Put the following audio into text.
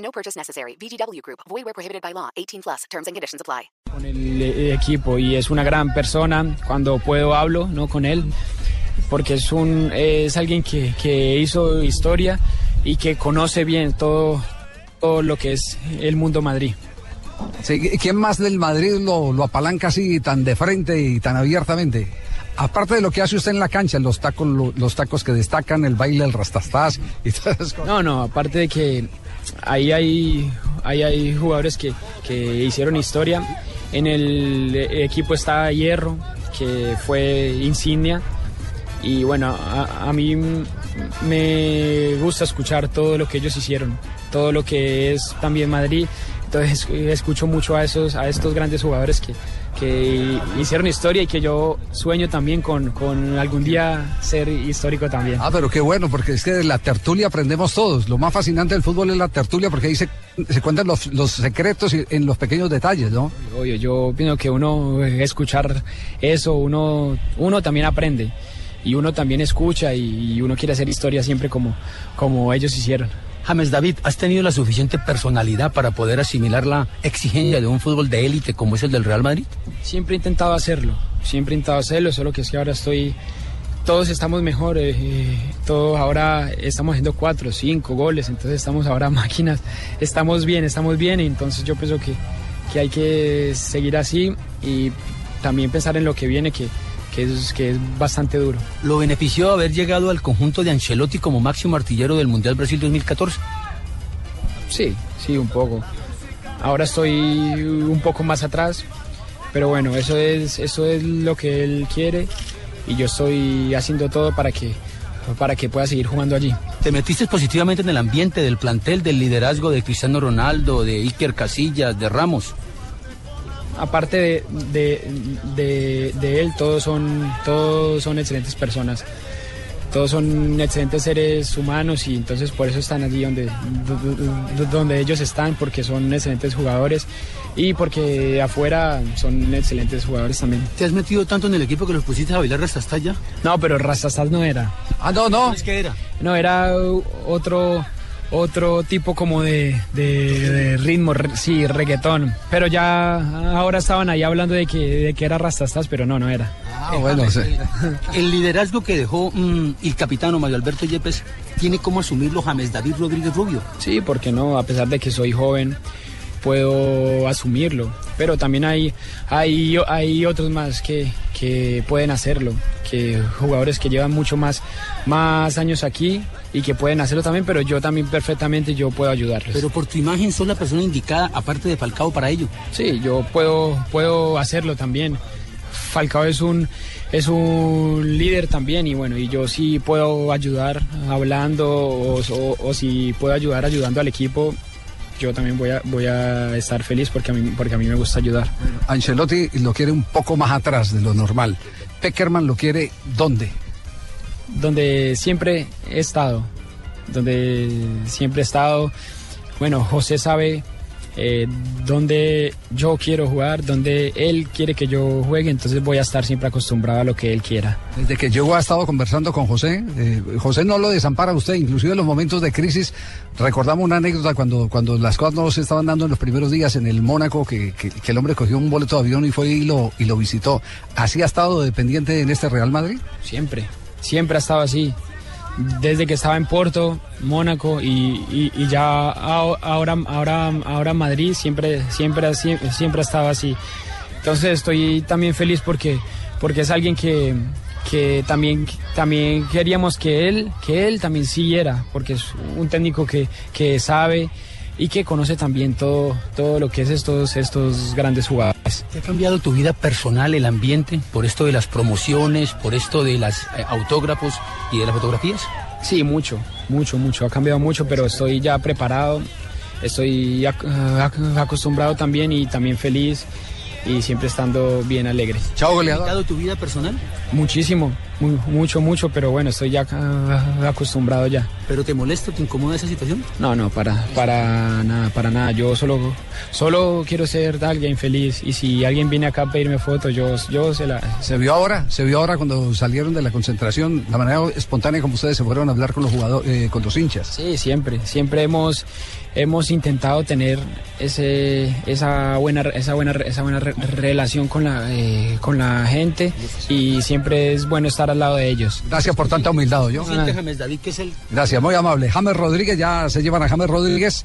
No purchase necessary. VGW Group. Void where prohibited by law. 18 plus. Terms and conditions apply. Con el eh, equipo y es una gran persona. Cuando puedo hablo, no con él, porque es un es alguien que, que hizo historia y que conoce bien todo todo lo que es el mundo Madrid. Sí, ¿Quién más del Madrid lo, lo apalanca así tan de frente y tan abiertamente? Aparte de lo que hace usted en la cancha, los tacos, lo- los tacos que destacan, el baile, el rastastás y todas esas cosas. No, no, aparte de que ahí hay, ahí hay jugadores que, que hicieron historia. En el equipo está Hierro, que fue insignia. Y bueno, a, a mí me gusta escuchar todo lo que ellos hicieron, todo lo que es también Madrid. Entonces escucho mucho a, esos, a estos grandes jugadores que, que hicieron historia y que yo sueño también con, con algún día ser histórico también. Ah, pero qué bueno, porque es que de la tertulia aprendemos todos. Lo más fascinante del fútbol es la tertulia, porque ahí se, se cuentan los, los secretos en los pequeños detalles, ¿no? Obvio, yo pienso que uno eh, escuchar eso, uno, uno también aprende y uno también escucha y, y uno quiere hacer historia siempre como, como ellos hicieron. James David, ¿has tenido la suficiente personalidad para poder asimilar la exigencia de un fútbol de élite como es el del Real Madrid? Siempre he intentado hacerlo, siempre he intentado hacerlo, solo que es que ahora estoy, todos estamos mejor, eh, eh, todos ahora estamos haciendo cuatro, cinco goles, entonces estamos ahora máquinas, estamos bien, estamos bien, y entonces yo pienso que, que hay que seguir así y también pensar en lo que viene, que, que, es, que es bastante duro. ¿Lo benefició haber llegado al conjunto de Ancelotti como máximo artillero del Mundial Brasil 2014? Sí, sí, un poco. Ahora estoy un poco más atrás, pero bueno, eso es, eso es lo que él quiere y yo estoy haciendo todo para que, para que pueda seguir jugando allí. ¿Te metiste positivamente en el ambiente del plantel, del liderazgo de Cristiano Ronaldo, de Iker Casillas, de Ramos? Aparte de, de, de- de él, todos son, todos son excelentes personas. Todos son excelentes seres humanos y entonces por eso están allí donde, do- do- donde ellos están, porque son excelentes jugadores y porque afuera son excelentes jugadores también. ¿Te has metido tanto en el equipo que los pusiste a bailar hasta ya? No, pero Rastastas no era. Ah, no, no. ¿Es que era? No, era otro otro tipo como de, de- de ritmo, re- sí, reggaetón. Pero ya ahora estaban ahí hablando de que, de que era Rastastas, pero no, no era. Ah, bueno, sí. El liderazgo que dejó mm, el capitano Mario Alberto Yepes tiene como asumirlo James David Rodríguez Rubio. Sí, porque no, a pesar de que soy joven, puedo asumirlo. Pero también hay, hay, hay otros más que, que pueden hacerlo, que jugadores que llevan mucho más, más años aquí y que pueden hacerlo también, pero yo también perfectamente yo puedo ayudarles. Pero por tu imagen sos la persona indicada, aparte de Falcao, para ello. Sí, yo puedo, puedo hacerlo también. Falcao es un, es un líder también y bueno, y yo sí puedo ayudar hablando o, o- o si puedo ayudar ayudando al equipo, yo también voy a, voy a estar feliz porque a, mí, porque a mí me gusta ayudar. Ancelotti lo quiere un poco más atrás de lo normal. Peckerman lo quiere ¿dónde? Donde siempre he estado, donde siempre he estado. Bueno, José sabe eh, dónde yo quiero jugar, dónde él quiere que yo juegue, entonces voy a estar siempre acostumbrado a lo que él quiera. Desde que llegó ha estado conversando con José. eh, José no lo desampara usted, inclusive en los momentos de crisis. Recordamos una anécdota cuando, cuando las cosas no se estaban dando en los primeros días en el Mónaco, que, que- que el hombre cogió un boleto de avión y fue y lo, y lo visitó. ¿Así ha estado dependiente en este Real Madrid? Siempre, siempre ha estado así. Desde que estaba en Porto, Mónaco y, y- y ya ahora, ahora, ahora Madrid, siempre, siempre, siempre ha estado así. Entonces estoy también feliz porque, porque es alguien que, que también, también queríamos que él, que él también siguiera, porque es un técnico que, que sabe y que conoce también todo, todo lo que es estos, estos grandes jugadores. ¿Te ha cambiado tu vida personal, el ambiente, por esto de las promociones, por esto de los autógrafos y de las fotografías? Sí, mucho, mucho, mucho. Ha cambiado mucho, pero estoy ya preparado estoy ac- ac- acostumbrado también y también feliz y siempre estando bien alegre. Chao, ¿Ha goleador. afectado tu vida personal? Muchísimo, mu- mucho, mucho, pero bueno, estoy ya ah, acostumbrado ya. ¿Pero te molesta, te incomoda esa situación? No, no, para, para nada, para nada. Yo solo, solo quiero ser alguien feliz y si alguien viene acá a pedirme fotos, yo, yo se la... Se vio ahora, se vio ahora cuando salieron de la concentración, la manera espontánea como ustedes se fueron a hablar con los jugadores, eh, con los hinchas. Sí, siempre, siempre hemos, hemos intentado tener ese, esa buena, esa buena, esa buena re- relación con la, eh, con la gente y siempre es bueno estar al lado de ellos. Gracias por tanta humildad, yo. James David que es el Gracias, muy amable. James Rodríguez, ya se llevan a James Rodríguez.